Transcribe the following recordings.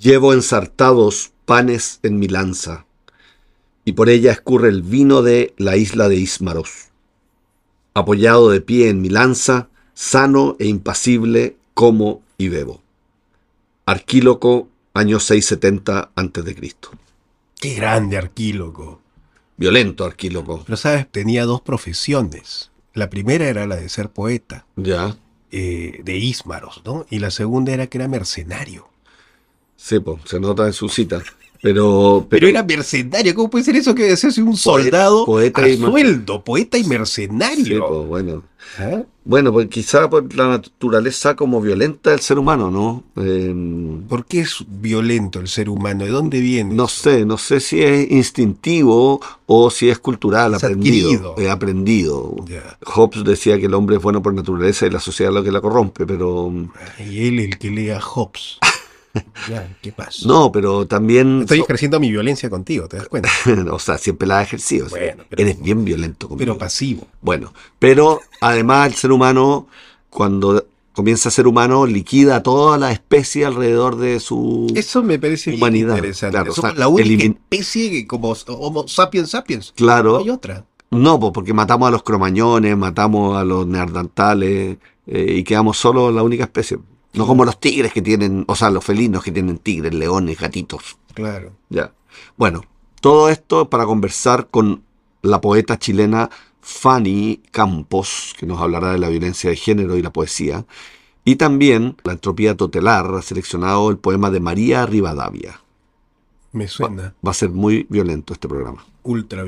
Llevo ensartados panes en mi lanza, y por ella escurre el vino de la isla de Ismaros. Apoyado de pie en mi lanza, sano e impasible, como y bebo. Arquíloco, año 670 a.C. Qué grande Arquíloco. Violento Arquíloco. Pero sabes, tenía dos profesiones. La primera era la de ser poeta, Ya. eh, de Ismaros, ¿no? Y la segunda era que era mercenario. Sí, po, se nota en su cita. Pero, Pero era mercenario, ¿cómo puede ser eso que hacerse un soldado poeta a y sueldo? Poeta y Sí, mercenario. bueno. ¿Ah? Bueno, pues quizá por la naturaleza como violenta del ser humano, ¿no? Eh, ¿Por qué es violento el ser humano? ¿De dónde viene? no sé, no sé si es instintivo o si es cultural, Es aprendido. eh, aprendido. Hobbes decía que el hombre es bueno por naturaleza y la sociedad es lo que la corrompe, pero Y él el que lea Hobbes. Ya, ¿qué pasa? no, pero también, Estoy ejerciendo mi violencia contigo, ¿te das cuenta? o sea, siempre la ha ejercido. Bueno, pero- eres bien violento conmigo. Pero pasivo. Bueno, pero además el ser humano, cuando comienza a ser humano, liquida toda la especie alrededor de su... Eso me parece bien Humanidad, interesante. claro, Somos o sea, la única elimin- especie que como Homo sapiens sapiens. Claro. No hay otra. No, pues porque matamos a los cromañones, matamos a los neandertales eh, y quedamos solo la única especie. No como los tigres que tienen, o sea, los felinos que tienen tigres, leones, gatitos. Claro. Ya. Bueno, todo esto para conversar con la poeta chilena Fanny Campos, que nos hablará de la violencia de género y la poesía. Y también la entropía totelar ha seleccionado el poema de María Rivadavia. Me suena Va a ser muy violento este programa. ultra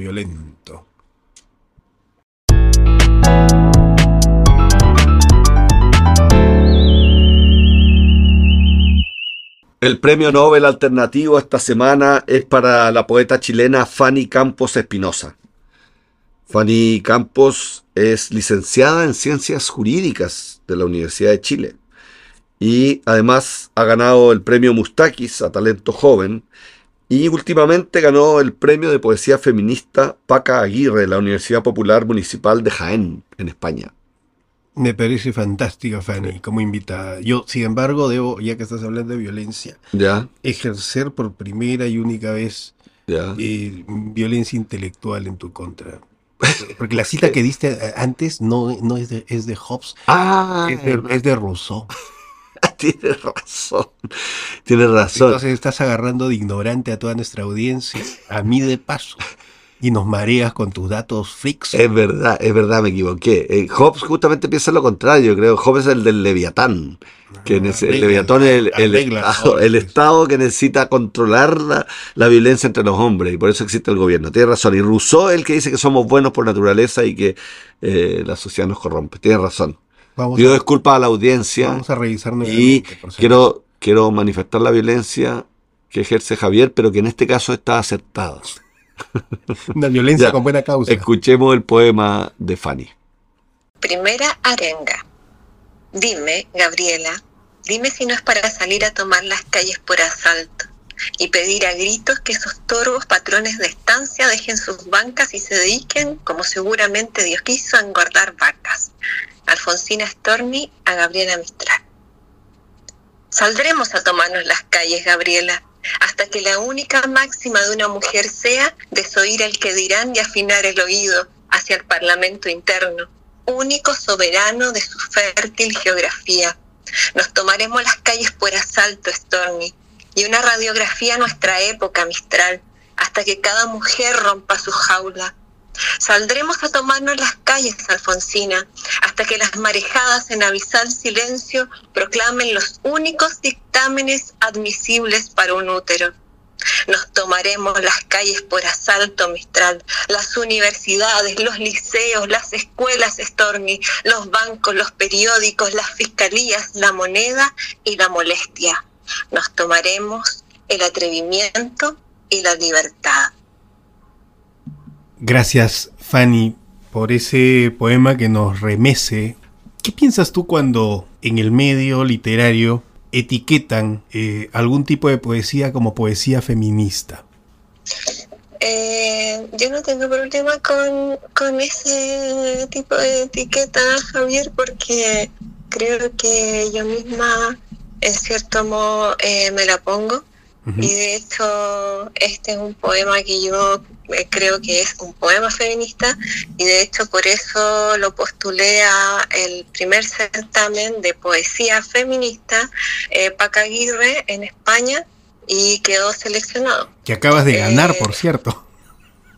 El premio Nobel alternativo esta semana es para la poeta chilena Fanny Campos Espinosa. Fanny Campos es licenciada en Ciencias Jurídicas de la Universidad de Chile y además ha ganado el premio Mustakis a talento joven y últimamente ganó el premio de poesía feminista Paca Aguirre de la Universidad Popular Municipal de Jaén, en España. Me parece fantástica, Fanny, como invitada. Yo, sin embargo, debo, ya que estás hablando de violencia, Ya, ejercer por primera y única vez ya. eh, violencia intelectual en tu contra. Porque la cita que diste eh, antes no, no es, de, es de Hobbes, Ah, es de, es de Rousseau. tienes razón. Tienes razón. Entonces estás agarrando de ignorante a toda nuestra audiencia, a mí de paso, y nos mareas con tus datos freaks. Es verdad, es verdad, me equivoqué. Eh, Hobbes justamente piensa lo contrario, creo. Hobbes es el del Leviatán. Que nece- el Leviatán es el, estado, Hobbes. el Estado que necesita controlar la, la violencia entre los hombres y por eso existe el gobierno. Tiene razón. Y Rousseau es el que dice que somos buenos por naturaleza y que eh, la sociedad nos corrompe. Tiene razón. Vamos, Pido a, disculpas a la audiencia vamos a revisar y quiero, quiero manifestar la violencia que ejerce Javier, pero que en este caso está acertada. Una violencia Ya. con buena causa. Escuchemos el poema de Fanny. Primera arenga. Dime, Gabriela, dime si no es para salir a tomar las calles por asalto y pedir a gritos que esos torvos patrones de estancia dejen sus bancas y se dediquen, como seguramente Dios quiso, a engordar vacas. Alfonsina Storni a Gabriela Mistral. Saldremos a tomarnos las calles, Gabriela, hasta que la única máxima de una mujer sea desoír el que dirán y afinar el oído hacia el parlamento interno, único soberano de su fértil geografía. Nos tomaremos las calles por asalto, Stormy, y una radiografía a nuestra época, Mistral, hasta que cada mujer rompa su jaula. Saldremos a tomarnos las calles, Alfonsina, hasta que las marejadas en abisal silencio proclamen los únicos dictámenes admisibles para un útero. Nos tomaremos las calles por asalto, Mistral, las universidades, los liceos, las escuelas, Stormy, los bancos, los periódicos, las fiscalías, la moneda y la molestia. Nos tomaremos el atrevimiento y la libertad. Gracias, Fanny, por ese poema que nos remece. ¿Qué piensas tú cuando en el medio literario etiquetan eh, algún tipo de poesía como poesía feminista? Eh, yo no tengo problema con, con ese tipo de etiqueta, Javier, porque creo que yo misma, en cierto modo, eh, me la pongo. Y de hecho, este es un poema que yo creo que es un poema feminista y de hecho por eso lo postulé a el primer certamen de poesía feminista eh, Pacaguirre en España y quedó seleccionado. Que acabas de ganar, eh, por cierto.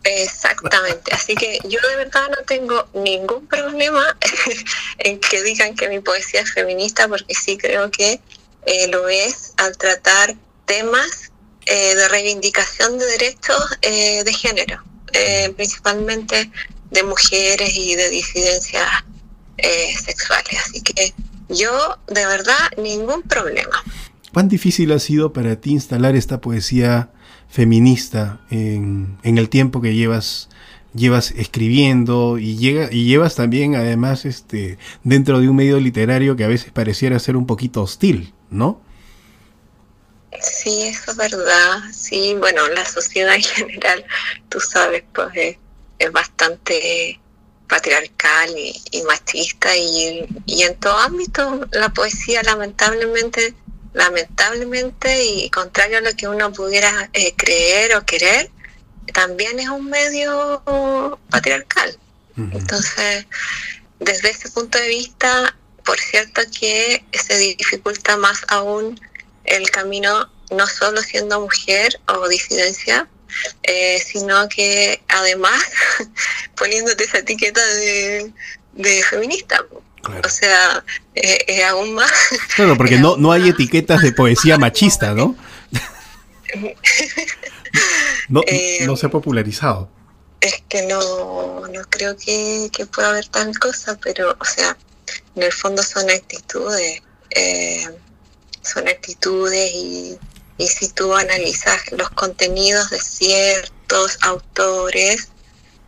Exactamente, así que yo de verdad no tengo ningún problema en que digan que mi poesía es feminista porque sí creo que eh, lo es al tratar temas eh, de reivindicación de derechos eh, de género, principalmente de mujeres y de disidencias sexuales. Así que yo, de verdad, ningún problema. ¿Cuán difícil ha sido para ti instalar esta poesía feminista en, en el tiempo que llevas llevas escribiendo y, llega, y llevas también además este dentro de un medio literario que a veces pareciera ser un poquito hostil, ¿no? Sí, eso es verdad. Sí, bueno, la sociedad en general, tú sabes, pues es, bastante patriarcal y, machista y, y, en todo ámbito la poesía lamentablemente, lamentablemente y contrario a lo que uno pudiera eh, creer o querer, también es un medio patriarcal. Entonces, desde ese punto de vista, por cierto que se dificulta más aún el camino, no solo siendo mujer o disidencia, eh, sino que además poniéndote esa etiqueta de, feminista. O sea, es aún más. Claro, porque no, no hay etiquetas de poesía machista, ¿no? no, eh, no se ha popularizado. Es que no, no creo que, que pueda haber tal cosa, pero, o sea, en el fondo son actitudes, eh, son actitudes y, si tú analizas los contenidos de ciertos autores,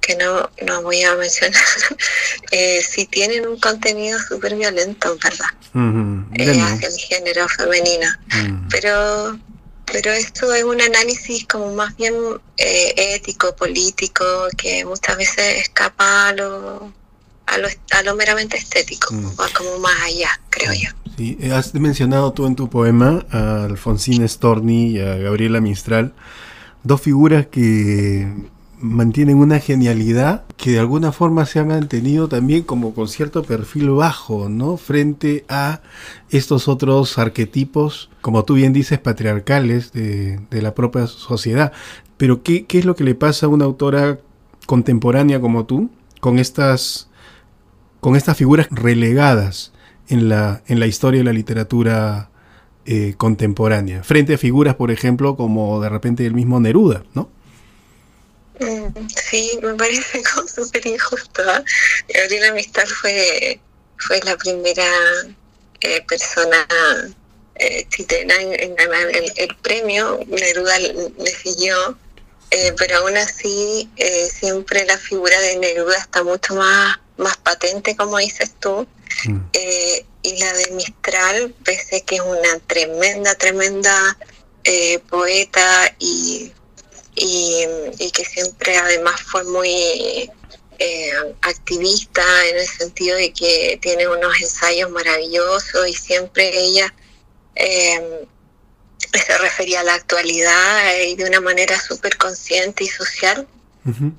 que no, no voy a mencionar, eh, si tienen un contenido súper violento, ¿verdad? Eh, hacia el género femenino. Mm. Pero pero esto es un análisis como más bien ético, político, que muchas veces escapa a lo, a lo, a lo meramente estético, mm. va como más allá, creo yo. Sí, eh, has mencionado tú en tu poema a Alfonsín Storni y a Gabriela Mistral, dos figuras que mantienen una genialidad que de alguna forma se ha mantenido también como con cierto perfil bajo, ¿no? Frente a estos otros arquetipos, como tú bien dices, patriarcales de, la propia sociedad. Pero ¿qué, ¿qué es lo que le pasa a una autora contemporánea como tú con estas con estas figuras relegadas en la, en la historia de la literatura eh, contemporánea, frente a figuras, por ejemplo, como de repente el mismo Neruda, ¿no? Mm, sí, me parece como súper injusto. ¿eh? Gabriela Mistral fue, fue la primera eh, persona chilena en, ganar el, premio. Neruda le siguió, pero aún así siempre la figura de Neruda está mucho más más patente, como dices tú. Mm. Eh, y la de Mistral, pese que es una tremenda, tremenda eh, poeta y, y, que siempre además fue muy eh, activista en el sentido de que tiene unos ensayos maravillosos y siempre ella se refería a la actualidad y de una manera súper consciente y social.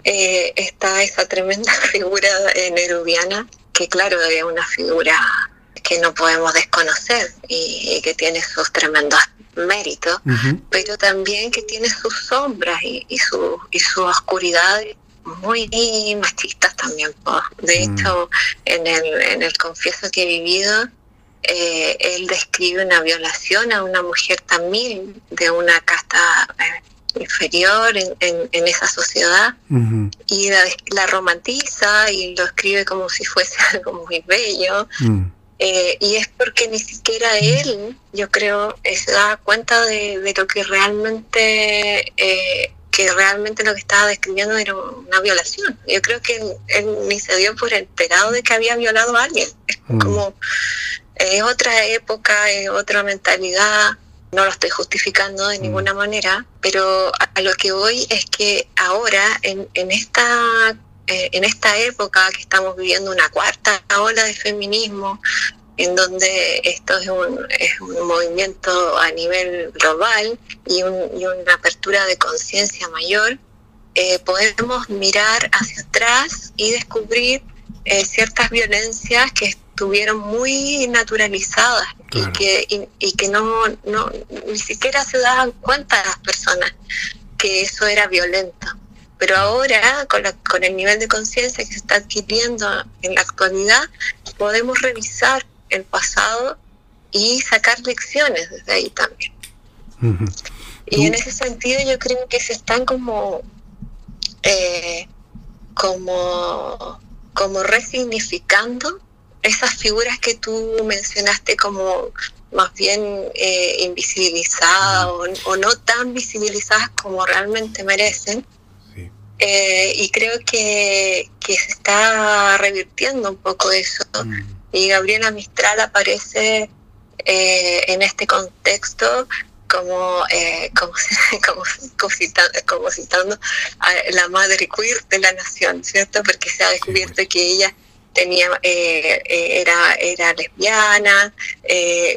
Eh, está esa tremenda figura nerubiana, que claro, es una figura que no podemos desconocer y, que tiene sus tremendos méritos, pero también que tiene sus sombras y, y, su, y sus oscuridades muy machistas también. De mm. hecho, en el, en el confieso que he vivido, eh, él describe una violación a una mujer también de una casta eh, inferior en, en, esa sociedad y la, romantiza y lo escribe como si fuese algo muy bello. Mm. Eh, y es porque ni siquiera él, yo creo, se da cuenta de, lo que realmente, eh, que realmente lo que estaba describiendo era una violación. Yo creo que él, ni se dio por enterado de que había violado a alguien. Es mm. como, es otra época, es otra mentalidad no lo estoy justificando de ninguna mm. manera, pero a, lo que voy es que ahora, en, en esta eh, en esta época que estamos viviendo una cuarta ola de feminismo, en donde esto es un, es un movimiento a nivel global y, una apertura de conciencia mayor, eh, podemos mirar hacia atrás y descubrir eh, ciertas violencias que estuvieron muy naturalizadas y que, y, que no, no, ni siquiera se daban cuenta las personas que eso era violento. Pero ahora, con, con el nivel de conciencia que se está adquiriendo en la actualidad, podemos revisar el pasado y sacar lecciones desde ahí también. Y en ese sentido yo creo que se están como, eh, como, como resignificando esas figuras que tú mencionaste como más bien eh, invisibilizadas o, no tan visibilizadas como realmente merecen. Eh, y creo que, que, se está revirtiendo un poco eso. Mm. Y Gabriela Mistral aparece eh, en este contexto como, eh, como, como, citando, como, citando, a la madre queer de la nación, ¿cierto? Porque se ha descubierto que ella tenía eh, era, era lesbiana,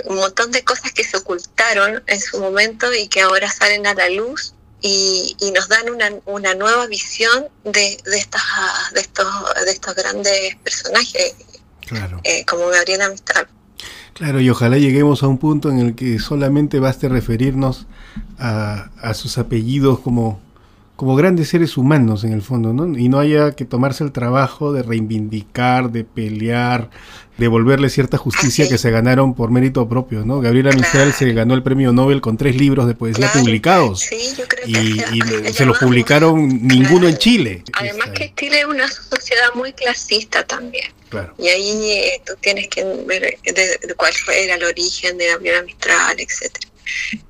un montón de cosas que se ocultaron en su momento y que ahora salen a la luz y, nos dan una, una nueva visión de, de, estas, de, estos, de estos grandes personajes, eh, como Gabriela Mistral. Claro, y ojalá lleguemos a un punto en el que solamente baste referirnos a, a sus apellidos como como grandes seres humanos en el fondo, ¿no? Y no haya que tomarse el trabajo de reivindicar, de pelear, de devolverle cierta justicia que se ganaron por mérito propio, ¿no? Gabriela Mistral se ganó el premio Nobel con tres libros de poesía publicados. Sí, yo creo y, que y se los publicaron ninguno en Chile. Además que Chile es una sociedad muy clasista también. Claro. Y ahí eh, tú tienes que ver de, cuál era el origen de Gabriela Mistral, etcétera.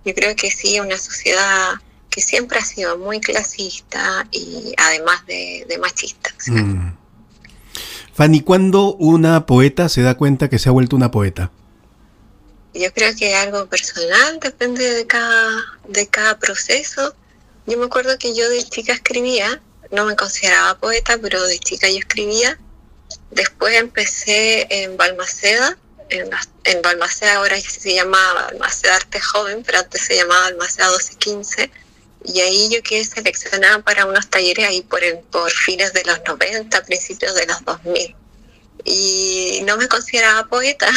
Yo creo que sí, una sociedad que siempre ha sido muy clasista y además de, machista. Mm. Fanny, ¿cuándo una poeta se da cuenta que se ha vuelto una poeta? Yo creo que es algo personal, depende de cada, de cada proceso. Yo me acuerdo que yo de chica escribía, no me consideraba poeta, pero de chica yo escribía. Después empecé en Balmaceda, en, en Balmaceda ahora se llama Balmaceda Arte Joven, pero antes se llamaba Balmaceda 1215 y ahí yo quedé seleccionada para unos talleres ahí por, por fines de los 90, principios de los 2000. Y no me consideraba poeta,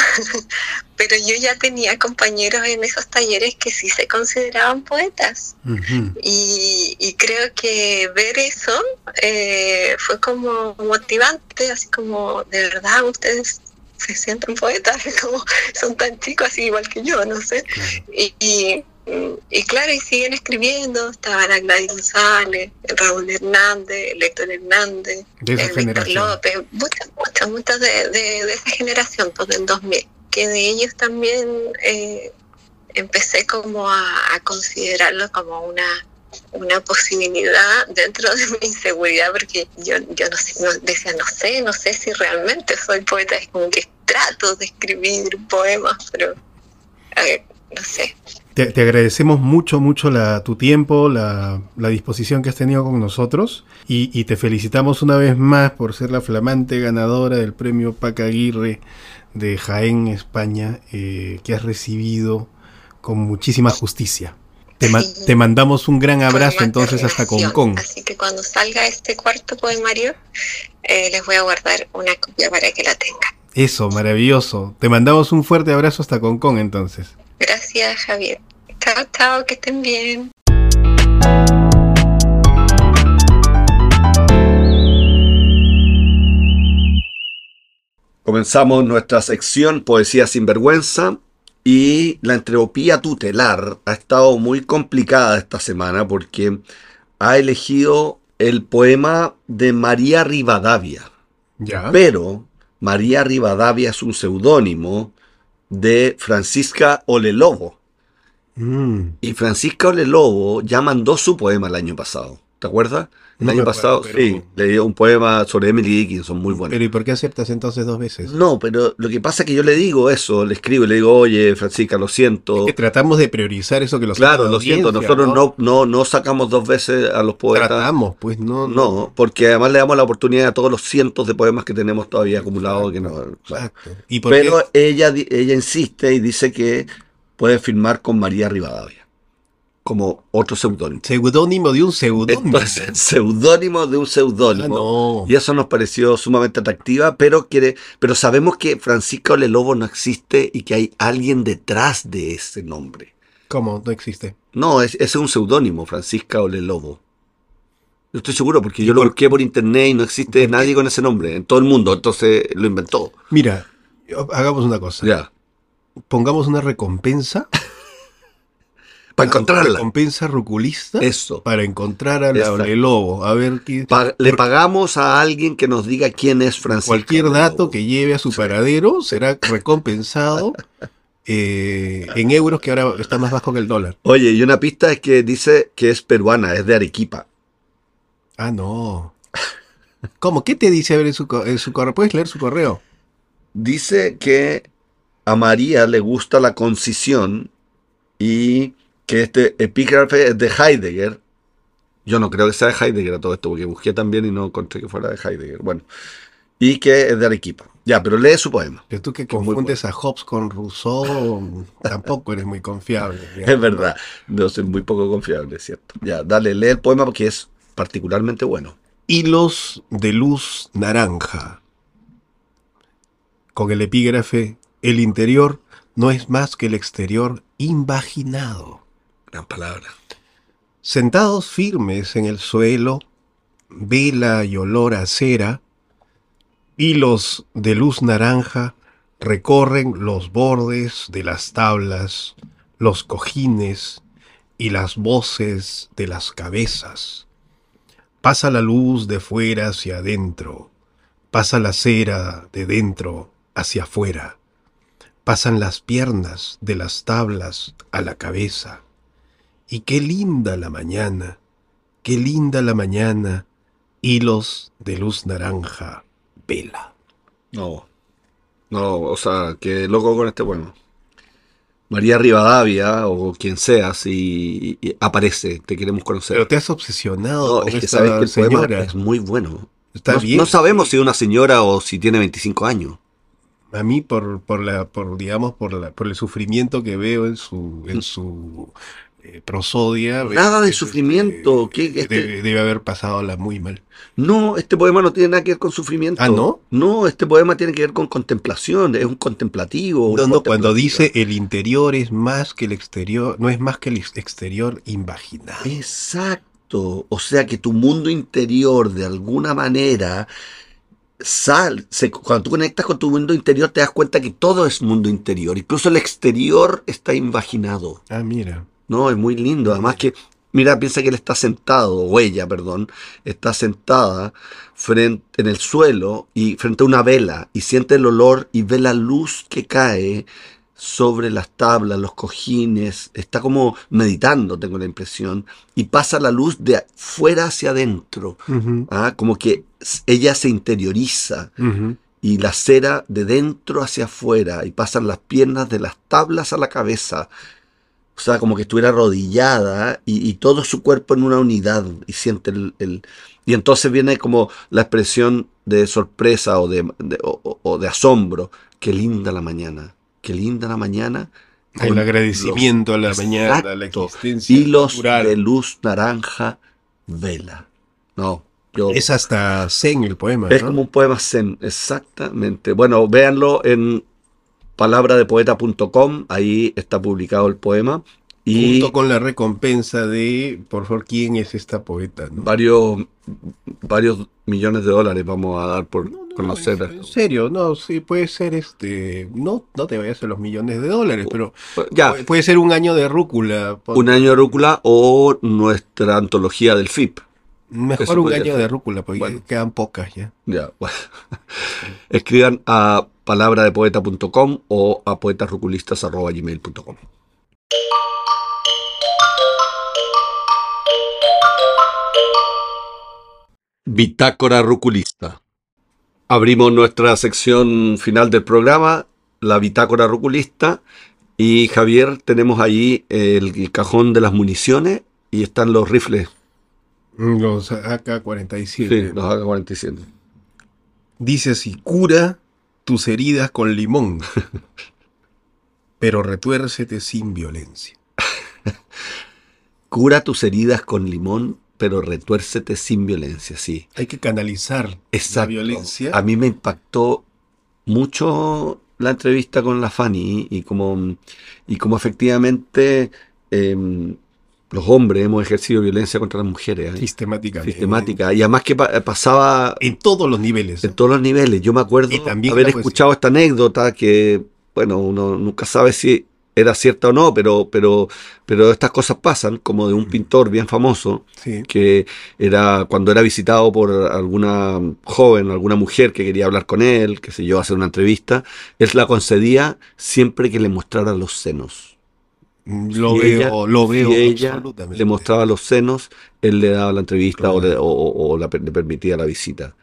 pero yo ya tenía compañeros en esos talleres que sí se consideraban poetas. y, creo que ver eso eh, fue como motivante, así como, de verdad, ustedes se sienten poetas, como son tan chicos, así igual que yo, no sé. y y claro, y siguen escribiendo, estaban Gladys González, Raúl Hernández, Héctor Hernández, Víctor López, muchas, muchas, muchas de, de, esa generación, pues del 2000, que de ellos también eh, empecé como a, considerarlo como una una posibilidad dentro de mi inseguridad porque yo, yo no sé, decía, no sé, no sé si realmente soy poeta, es como que trato de escribir poemas, pero no sé, te, agradecemos mucho, mucho la, tu tiempo, la, disposición que has tenido con nosotros y, te felicitamos una vez más por ser la flamante ganadora del premio Paca Aguirre de Jaén, España, eh, que has recibido con muchísima justicia. Te, mandamos un gran abrazo entonces hasta Concón. Así que cuando salga este cuarto poemario, eh, les voy a guardar una copia para que la tengan. Eso, maravilloso. Te mandamos un fuerte abrazo hasta Concón entonces. Gracias, Javier. Chao, chao, que estén bien. Comenzamos nuestra sección Poesía sin vergüenza y la entropía tutelar ha estado muy complicada esta semana porque ha elegido el poema de María Rivadavia. ¿Ya? Pero María Rivadavia es un seudónimo de Francisca Olelobo. Mm. Y Francisca Olelobo ya mandó su poema el año pasado. ¿Te acuerdas? El No año acuerdo, pasado, pero- sí, leí un poema sobre Emily Dickinson, muy bueno. Pero ¿y por qué aceptas entonces dos veces? No, pero lo que pasa es que yo le digo eso, le escribo y le digo, oye, Francisca, lo siento. Que tratamos de priorizar eso que los Claro, lo siento, nosotros no, no, no sacamos dos veces a los poetas. tratamos, pues no. No, porque además le damos la oportunidad a todos los cientos de poemas que tenemos todavía acumulados. Que no. Exacto. ¿Y por Pero qué? ella, ella insiste y dice que puede firmar con María Rivadavia como otro seudónimo. Seudónimo de un seudónimo. Seudónimo de un Ah, seudónimo. no. Y eso nos pareció sumamente atractiva, pero quiere, pero sabemos que Francisca Olelobo no existe y que hay alguien detrás de ese nombre. ¿Cómo? No existe. No, es- ese es un seudónimo, Francisca Olelobo. Yo estoy seguro porque yo ¿Y lo busqué por internet y no existe nadie con ese nombre en todo el mundo, entonces lo inventó. Mira, hagamos una cosa. Ya, Pongamos una recompensa. para encontrarla. Recompensa ruculista. Eso. Para encontrar a la. Lobo. A ver qué. Pa- le pagamos a alguien que nos diga quién es Francisca. Cualquier dato que lleve a su paradero será recompensado eh, en euros, que ahora está más bajo que el dólar. Oye, y una pista es que dice que es peruana, es de Arequipa. Ah, no. ¿Cómo? ¿Qué te dice a ver en su, en su correo? ¿Puedes leer su correo? Dice que a María le gusta la concisión y que este epígrafe es de Heidegger. Yo no creo que sea de Heidegger a todo esto, porque busqué también y no encontré que fuera de Heidegger. Bueno, y que es de Arequipa. Ya, pero lee su poema. Pero tú que confundes a Hobbes con Rousseau, tampoco eres muy confiable. Es verdad, no soy muy poco confiable, es cierto. Ya, dale, lee el poema porque es particularmente bueno. Hilos de luz naranja. Con el epígrafe, el interior no es más que el exterior invaginado. Palabra. Sentados firmes en el suelo, vela y olor a cera, hilos de luz naranja recorren los bordes de las tablas, los cojines y las voces de las cabezas. Pasa la luz de fuera hacia adentro, pasa la cera de dentro hacia afuera, pasan las piernas de las tablas a la cabeza. Y qué linda la mañana, qué linda la mañana, hilos de luz naranja, vela. No, no, o sea, que loco con este poema. María Rivadavia o quien sea, si aparece, te queremos conocer. Pero te has obsesionado No, con es que esta sabes que el poema señora. es muy bueno. Está no, bien. no sabemos si es una señora o si tiene 25 años. A mí por, por la, por digamos, por la, por el sufrimiento que veo en su, en su eh, prosodia. Nada de que, sufrimiento. este. Este- debe, haber pasado la muy mal. no, este poema no tiene nada que ver con sufrimiento. Ah, ¿no? No, este poema tiene que ver con contemplación, es un contemplativo. un No, no, cuando dice el interior es más que el exterior, no es más que el ex- exterior invaginado. Exacto. O sea que tu mundo interior, de alguna manera, sal, se- cuando tú conectas con tu mundo interior, te das cuenta que todo es mundo interior. Incluso el exterior está invaginado. Ah, mira. No, es muy lindo. Además que, mira, piensa que él está sentado, o ella, perdón, está sentada frente, en el suelo y frente a una vela y siente el olor y ve la luz que cae sobre las tablas, los cojines. Está como meditando, tengo la impresión, y pasa la luz de fuera hacia adentro. ¿ah? Como que ella se interioriza y la cera de dentro hacia afuera y pasan las piernas de las tablas a la cabeza. O sea, como que estuviera arrodillada y, y todo su cuerpo en una unidad y siente el, el- Y entonces viene como la expresión de sorpresa o de, de- o- o- de asombro. Qué linda la mañana, qué linda la mañana. El agradecimiento a la mañana, a la existencia hilos natural. de luz naranja, vela. No, yo... Es hasta zen el poema, Es ¿no? como un poema zen, exactamente. Bueno, véanlo en palabradepoeta.com, ahí está publicado el poema. Y Junto con la recompensa de, por favor, ¿quién es esta poeta? ¿no? varios, varios millones de dólares vamos a dar por No, no, conocer. en, en serio, no, sí, puede ser este, no, no te vayas a los millones de dólares, pero Ya, puede, ser un año de rúcula. un año de rúcula o nuestra antología del FIP. Mejor un ser. de rúcula, porque Bueno. quedan pocas ya. Ya, bueno. Escriban a palabradepoeta.com o a poetasruculistas.gmail.com. Bitácora Ruculista. Abrimos nuestra sección final del programa, la Bitácora Ruculista. Y Javier, tenemos ahí el, el cajón de las municiones y están los rifles. Los AK-47. Sí, los AK-47. Dice así, cura tus heridas con limón, pero retuércete sin violencia. Cura tus heridas con limón, pero retuércete sin violencia, sí. Hay que canalizar Exacto. la violencia. A mí me impactó mucho la entrevista con la Fanny y como, y como efectivamente em, los hombres hemos ejercido violencia contra las mujeres. ¿eh? sistemáticamente. Sistemática. Y además que pa- pasaba En todos los niveles. en todos los niveles. Yo me acuerdo también haber poesía. escuchado esta anécdota que, bueno, uno nunca sabe si era cierta o no, pero, pero, pero estas cosas pasan, como de un pintor bien famoso, Sí. que era cuando era visitado por alguna joven, alguna mujer que quería hablar con él, que sé yo, hacer una entrevista, él la concedía siempre que le mostrara los senos. Lo Si veo, ella- lo veo si ella absolutamente. le mostraba los senos, él le daba la entrevista o, le, o- o- la le permitía la visita.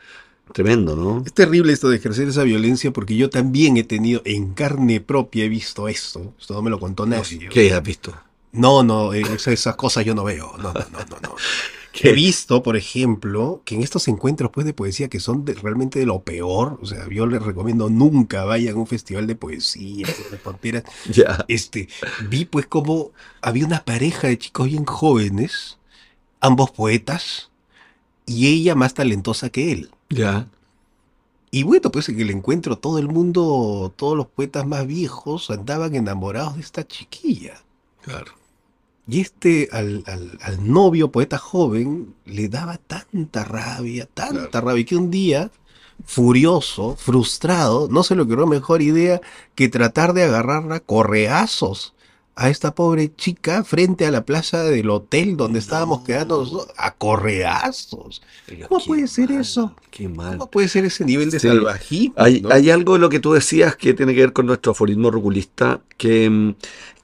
Tremendo, ¿no? Es terrible esto de ejercer esa violencia porque yo también he tenido en carne propia, he visto esto. Esto no me lo contó nadie. ¿Qué has visto? No, no, eh, esas, esas cosas yo no veo. No, no, no, no. no. He visto, por ejemplo, que en estos encuentros pues, de poesía que son de- realmente de lo peor, o sea, yo les recomiendo nunca vayan a un festival de poesía, de tonteras. Ya. Este, vi pues como había una pareja de chicos bien jóvenes, ambos poetas, y ella más talentosa que él. Ya. Y bueno, pues en el encuentro todo el mundo, todos los poetas más viejos andaban enamorados de esta chiquilla. Claro. Y este al, al- al novio poeta joven le daba tanta rabia, tanta rabia, que un día, furioso, frustrado, no se le ocurrió mejor idea que tratar de agarrarla a correazos a esta pobre chica frente a la plaza del hotel donde estábamos quedando a correazos. ¿Cómo puede ser mal, eso? Qué mal. ¿Cómo puede ser ese nivel de Sí. salvajismo? Hay, no? hay algo de lo que tú decías que tiene que ver con nuestro aforismo ruculista, que, mm,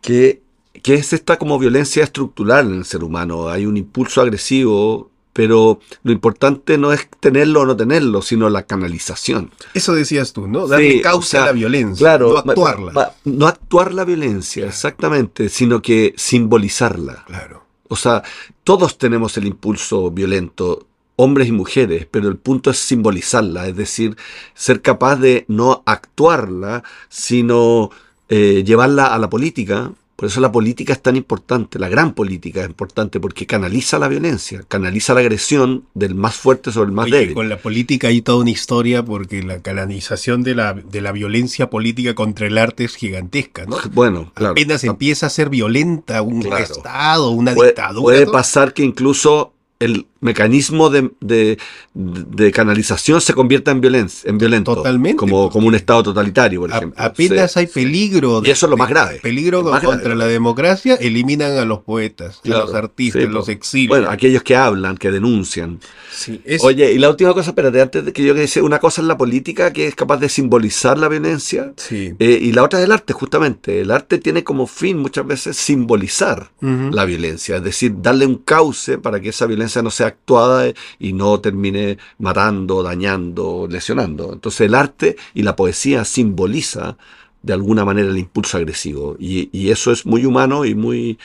que, que es esta como violencia estructural en el ser humano. Hay un impulso agresivo, pero lo importante no es tenerlo o no tenerlo, sino la canalización. Eso decías tú, ¿no? Darle Sí, causa o sea, a la violencia, Claro, no actuarla. ma- ma- no actuar la violencia, exactamente, sino que simbolizarla. Claro. O sea, todos tenemos el impulso violento, hombres y mujeres, pero el punto es simbolizarla, es decir, ser capaz de no actuarla, sino eh, llevarla a la política. Por eso la política es tan importante, la gran política es importante, porque canaliza la violencia, canaliza la agresión del más fuerte sobre el más Oye, débil. con la política hay toda una historia porque la canalización de la, de la violencia política contra el arte es gigantesca, ¿no? Bueno, claro. Apenas empieza a ser violenta un Claro. Estado, una puede, dictadura. puede ¿no? pasar que incluso el mecanismo de, de- de canalización se convierta en violencia, en violento. Totalmente, Como, como un estado totalitario, por A- ejemplo. apenas Sí. hay peligro. Y eso es lo más grave. Peligro más contra grave. la democracia, eliminan a los poetas, a los artistas, Sí, los po. exilios. Bueno, aquellos que hablan, que denuncian. Sí, es- Oye, y la última cosa, espérate, antes de que yo decía, una cosa es la política, que es capaz de simbolizar la violencia, sí. eh, y la otra es el arte, justamente. El arte tiene como fin muchas veces simbolizar la violencia, es decir, darle un cauce para que esa violencia no sea actuada y no termine matando, dañando, lesionando. Entonces el arte y la poesía simboliza de alguna manera el impulso agresivo y, y eso es muy humano y muy,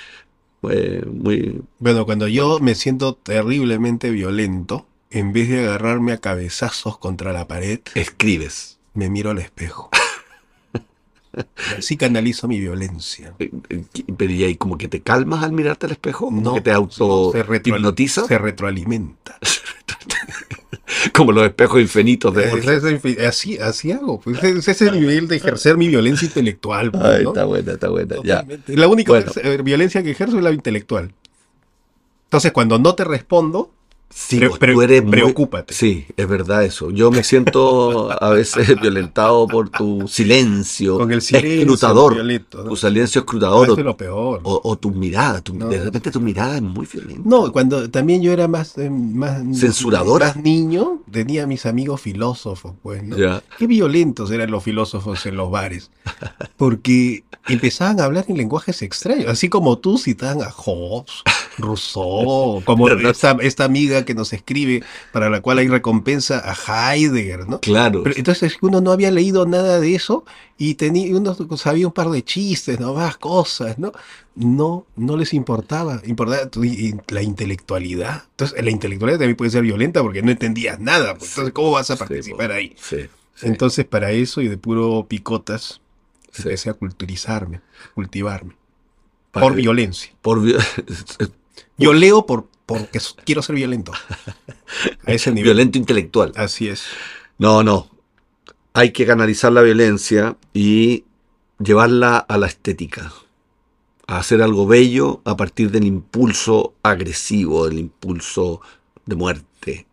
eh, muy... Bueno, cuando yo me siento terriblemente violento, en vez de agarrarme a cabezazos contra la pared, escribes. me miro al espejo. Así canalizo mi violencia. Eh, eh, Pero y ahí como que te calmas al mirarte al espejo, como No, que te auto se retro- hipnotiza, Se retroalimenta. como los espejos infinitos de es- Así, así hago. Pues ese es el nivel de ejercer mi violencia intelectual. pues, Ay, ¿no? está buena, está buena. Ya. La única Bueno. violencia que ejerzo es la intelectual. Entonces, cuando no te respondo, Sí, Pre- pues, tú eres muy- preocúpate. Sí, es verdad eso. Yo me siento a veces violentado por tu silencio, con el silencio escrutador, violento, ¿no? tu silencio escrutador o, es lo peor. o- o tu mirada. tu- No. De repente tu mirada es muy violenta. No, cuando también yo era más, eh, más Censuradora. más niño, tenía mis amigos filósofos, pues, ¿no? Ya. Qué violentos eran los filósofos en los bares, porque empezaban a hablar en lenguajes extraños, así como tú citaban a Hobbes, Rousseau, como esta, esta, amiga que nos escribe, para la cual hay recompensa a Heidegger, ¿no? Claro. Pero entonces uno no había leído nada de eso y tenía, uno sabía un par de chistes, ¿no? Más cosas, ¿no? No, no les importaba, importaba la intelectualidad. Entonces, la intelectualidad también puede ser violenta porque no entendías nada. Pues, entonces, ¿cómo vas a participar ahí? Sí, Entonces, para eso y de puro picotas, empecé a culturizarme, cultivarme. por violencia. Por Yo leo por, porque quiero ser violento. A ese nivel. Violento intelectual. Así es. No, no. Hay que canalizar la violencia y llevarla a la estética. A hacer algo bello a partir del impulso agresivo, del impulso de muerte.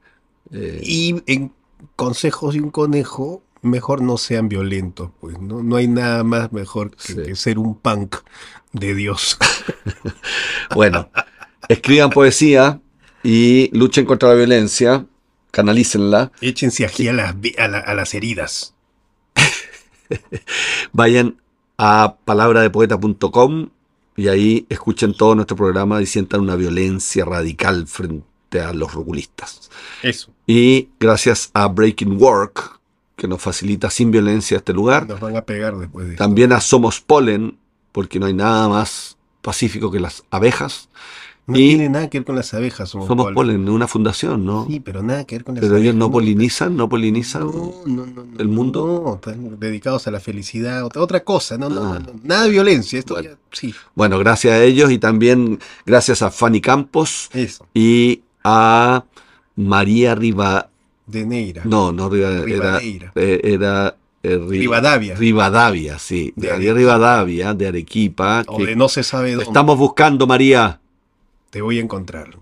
Eh, y en consejos de un conejo, mejor no sean violentos, pues no, no hay nada más mejor que ser un punk de Dios. bueno, escriban poesía y luchen contra la violencia, canalícenla. Échense aquí a, las heridas. Vayan a palabradepoeta.com y ahí escuchen todo nuestro programa y sientan una violencia radical frente a los rugulistas. Eso. Y gracias a Breaking Work, que nos facilita sin violencia este lugar. Nos van a pegar después de También a Somos Polen, porque no hay nada más pacífico que las abejas. No tiene nada que ver con las abejas. Somos, somos polen, una fundación, ¿no? Sí, pero nada que ver con las abejas. Pero ellos no polinizan, no polinizan el mundo. No, están dedicados a la felicidad, otra cosa, no, no, ah. nada de violencia. Esto bueno. sí. bueno, gracias a ellos y también gracias a Fanny Campos y a María Riva. De Neira. No, no Riva, era, eh, era eh, Rivadavia. Rivadavia, sí. De, de Rivadavia, de Arequipa. O de no se sabe dónde. Estamos buscando, María. Te voy a encontrar.